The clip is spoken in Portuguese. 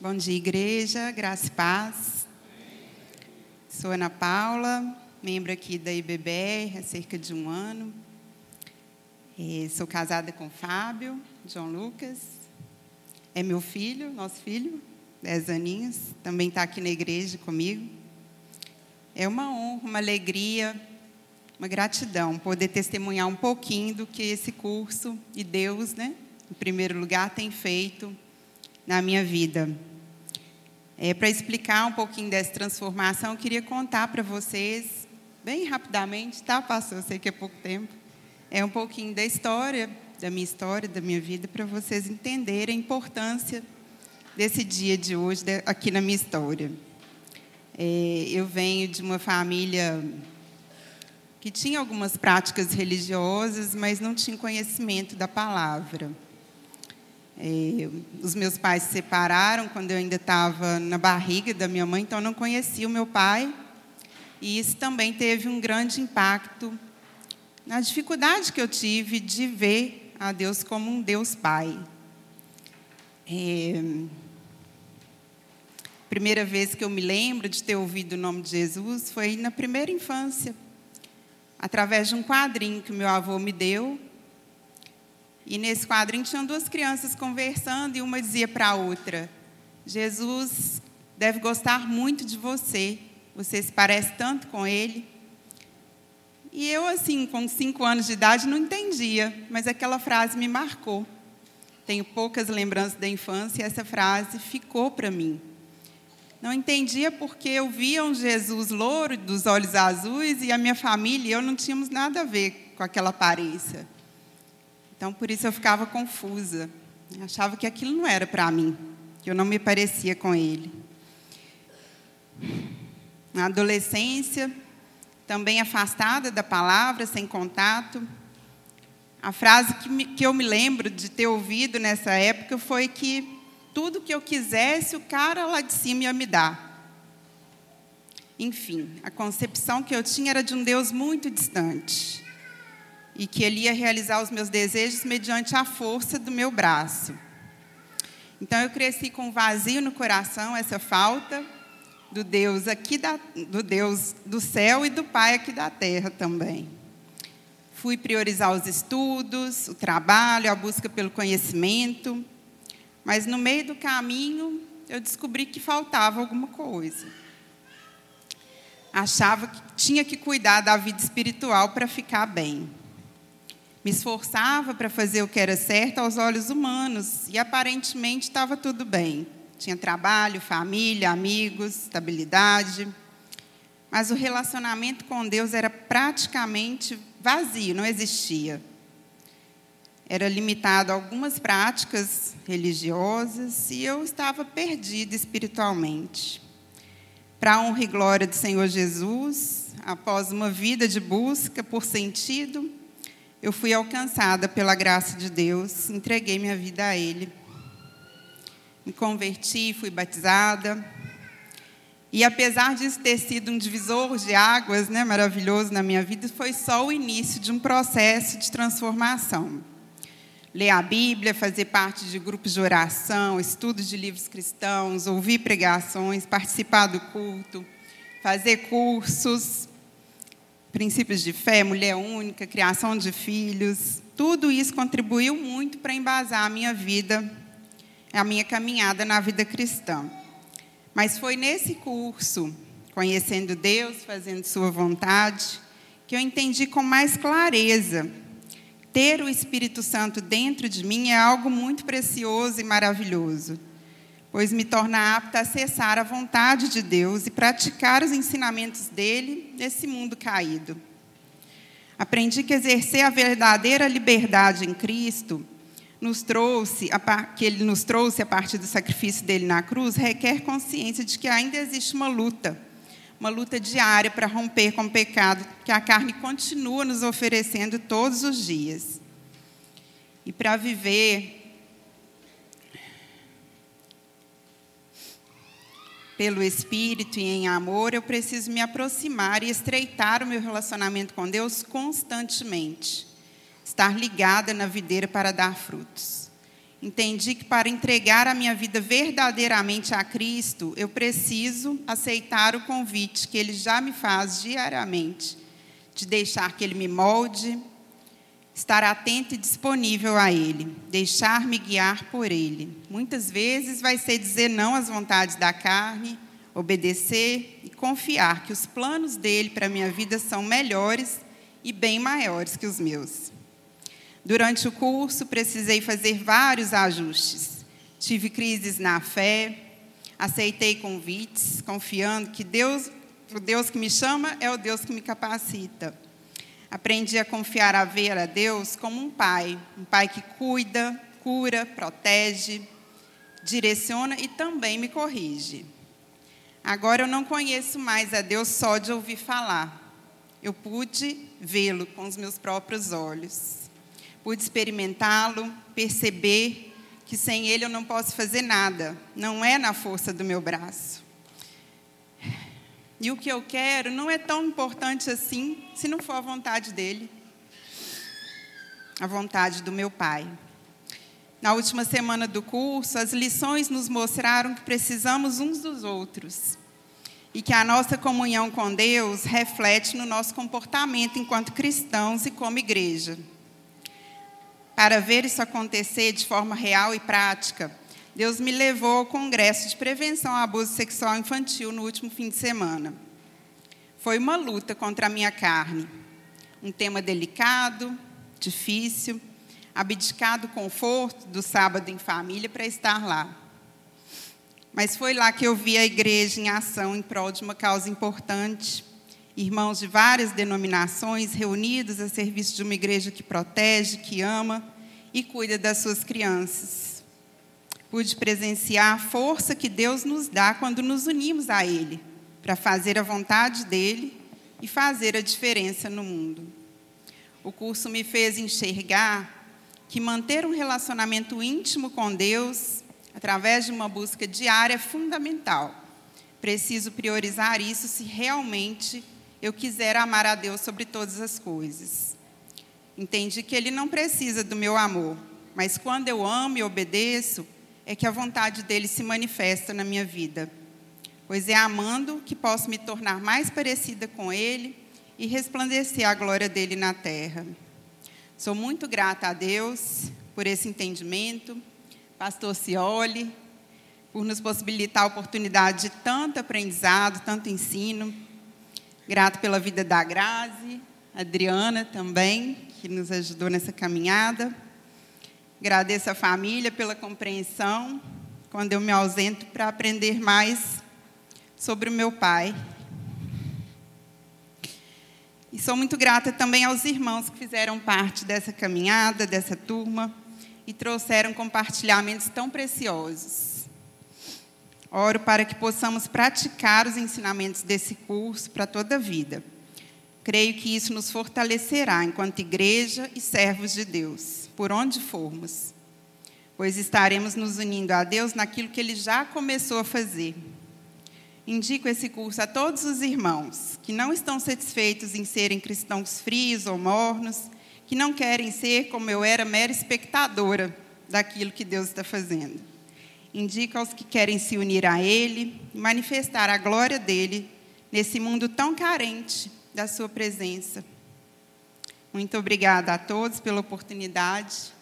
Bom dia, igreja, graça e paz. Sou Ana Paula, membro aqui da IBBR há cerca de um ano. Sou casada com Fábio, João Lucas. É meu filho, nosso filho, dez aninhos. Também está aqui na igreja comigo. É uma honra, uma alegria, uma gratidão poder testemunhar um pouquinho do que esse curso e Deus, né, em primeiro lugar, tem feito na minha vida. É, Para explicar um pouquinho dessa transformação, eu queria contar para vocês, bem rapidamente, tá, pastor? Eu sei que é pouco tempo. É um pouquinho da história, da minha história, da minha vida, para vocês entenderem a importância desse dia de hoje aqui na minha história. É, eu venho de uma família que tinha algumas práticas religiosas, mas não tinha conhecimento da palavra. É, os meus pais se separaram quando eu ainda estava na barriga da minha mãe, então eu não conhecia o meu pai. E isso também teve um grande impacto na dificuldade que eu tive de ver a Deus como um Deus Pai. É, primeira vez que eu me lembro de ter ouvido o nome de Jesus foi na primeira infância, através de um quadrinho que meu avô me deu, e nesse quadrinho tinham duas crianças conversando e uma dizia para a outra: Jesus deve gostar muito de você, você se parece tanto com ele. E eu, assim, com cinco anos de idade, não entendia, mas aquela frase me marcou. Tenho poucas lembranças da infância e essa frase ficou para mim. Não entendia porque eu via um Jesus louro, dos olhos azuis, e a minha família e eu não tínhamos nada a ver com aquela aparência. Então, por isso eu ficava confusa. Eu achava que aquilo não era para mim, que eu não me parecia com ele. Na adolescência, também afastada da palavra, sem contato. A frase que, me, que eu me lembro de ter ouvido nessa época foi que tudo que eu quisesse, o cara lá de cima ia me dar. Enfim, a concepção que eu tinha era de um Deus muito distante e que ele ia realizar os meus desejos mediante a força do meu braço. Então eu cresci com um vazio no coração, essa falta do Deus aqui da, do Deus do céu e do Pai aqui da terra também. Fui priorizar os estudos, o trabalho, a busca pelo conhecimento, mas no meio do caminho eu descobri que faltava alguma coisa. Achava que tinha que cuidar da vida espiritual para ficar bem. Me esforçava para fazer o que era certo aos olhos humanos e aparentemente estava tudo bem. Tinha trabalho, família, amigos, estabilidade. Mas o relacionamento com Deus era praticamente vazio, não existia. Era limitado a algumas práticas religiosas e eu estava perdida espiritualmente. Para a honra e glória do Senhor Jesus, após uma vida de busca por sentido, eu fui alcançada pela graça de Deus, entreguei minha vida a Ele. Me converti, fui batizada. E apesar disso ter sido um divisor de águas né, maravilhoso na minha vida, foi só o início de um processo de transformação. Ler a Bíblia, fazer parte de grupos de oração, estudos de livros cristãos, ouvir pregações, participar do culto, fazer cursos, princípios de fé, mulher única, criação de filhos, tudo isso contribuiu muito para embasar a minha vida, a minha caminhada na vida cristã. Mas foi nesse curso, conhecendo Deus, fazendo Sua vontade, que eu entendi com mais clareza. Ter o Espírito Santo dentro de mim é algo muito precioso e maravilhoso pois me torna apta a acessar a vontade de Deus e praticar os ensinamentos dele nesse mundo caído. Aprendi que exercer a verdadeira liberdade em Cristo nos trouxe, que ele nos trouxe a partir do sacrifício dele na cruz, requer consciência de que ainda existe uma luta, uma luta diária para romper com o pecado que a carne continua nos oferecendo todos os dias. E para viver pelo Espírito e em amor, eu preciso me aproximar e estreitar o meu relacionamento com Deus constantemente. Estar ligada na videira para dar frutos. entendi que para entregar a minha vida verdadeiramente a Cristo, eu preciso aceitar o convite que Ele já me faz diariamente, de deixar que Ele me molde, estar atento e disponível a Ele, deixar-me guiar por Ele. Muitas vezes vai ser dizer não às vontades da carne, obedecer e confiar que os planos dele para a minha vida são melhores e bem maiores que os meus. Durante o curso, precisei fazer vários ajustes. Tive crises na fé, aceitei convites, confiando que Deus, o Deus que me chama é o Deus que me capacita. Aprendi a confiar a ver a Deus como um pai, um pai que cuida, cura, protege, direciona e também me corrige. Agora eu não conheço mais a Deus só de ouvir falar. Eu pude vê-lo com os meus próprios olhos pude experimentá-lo, perceber que sem ele eu não posso fazer nada, não é na força do meu braço. E o que eu quero não é tão importante assim, se não for a vontade dele, a vontade do meu pai. Na última semana do curso, as lições nos mostraram que precisamos uns dos outros e que a nossa comunhão com Deus reflete no nosso comportamento enquanto cristãos e como igreja. Para ver isso acontecer de forma real e prática, Deus me levou ao Congresso de Prevenção ao Abuso Sexual Infantil no último fim de semana. Foi uma luta contra a minha carne. Um tema delicado, difícil, abdicar do conforto do sábado em família para estar lá. Mas foi lá que eu vi a igreja em ação em prol de uma causa importante. Irmãos de várias denominações reunidos a serviço de uma igreja que protege, que ama e cuida das suas crianças. Pude presenciar a força que Deus nos dá quando nos unimos a Ele, para fazer a vontade dEle e fazer a diferença no mundo. O curso me fez enxergar que manter um relacionamento íntimo com Deus, através de uma busca diária, é fundamental. Preciso priorizar isso se realmente eu quiser amar a Deus sobre todas as coisas. Entendi que ele não precisa do meu amor, mas quando eu amo e obedeço, é que a vontade dele se manifesta na minha vida. Pois é amando que posso me tornar mais parecida com ele e resplandecer a glória dele na terra. Sou muito grata a Deus por esse entendimento, pastor Cioli, por nos possibilitar a oportunidade de tanto aprendizado, tanto ensino. Grato pela vida da Grazi, Adriana também, que nos ajudou nessa caminhada. Agradeço a família pela compreensão quando eu me ausento para aprender mais sobre o meu pai. E sou muito grata também aos irmãos que fizeram parte dessa caminhada, dessa turma, e trouxeram compartilhamentos tão preciosos. Oro para que possamos praticar os ensinamentos desse curso para toda a vida Creio que isso nos fortalecerá enquanto igreja e servos de Deus, por onde formos, pois estaremos nos unindo a Deus naquilo que Ele já começou a fazer. Indico esse curso a todos os irmãos que não estão satisfeitos em serem cristãos frios ou mornos, que não querem ser como eu era, mera espectadora daquilo que Deus está fazendo. Indico aos que querem se unir a Ele manifestar a glória dele nesse mundo tão carente da sua presença. Muito obrigada a todos pela oportunidade.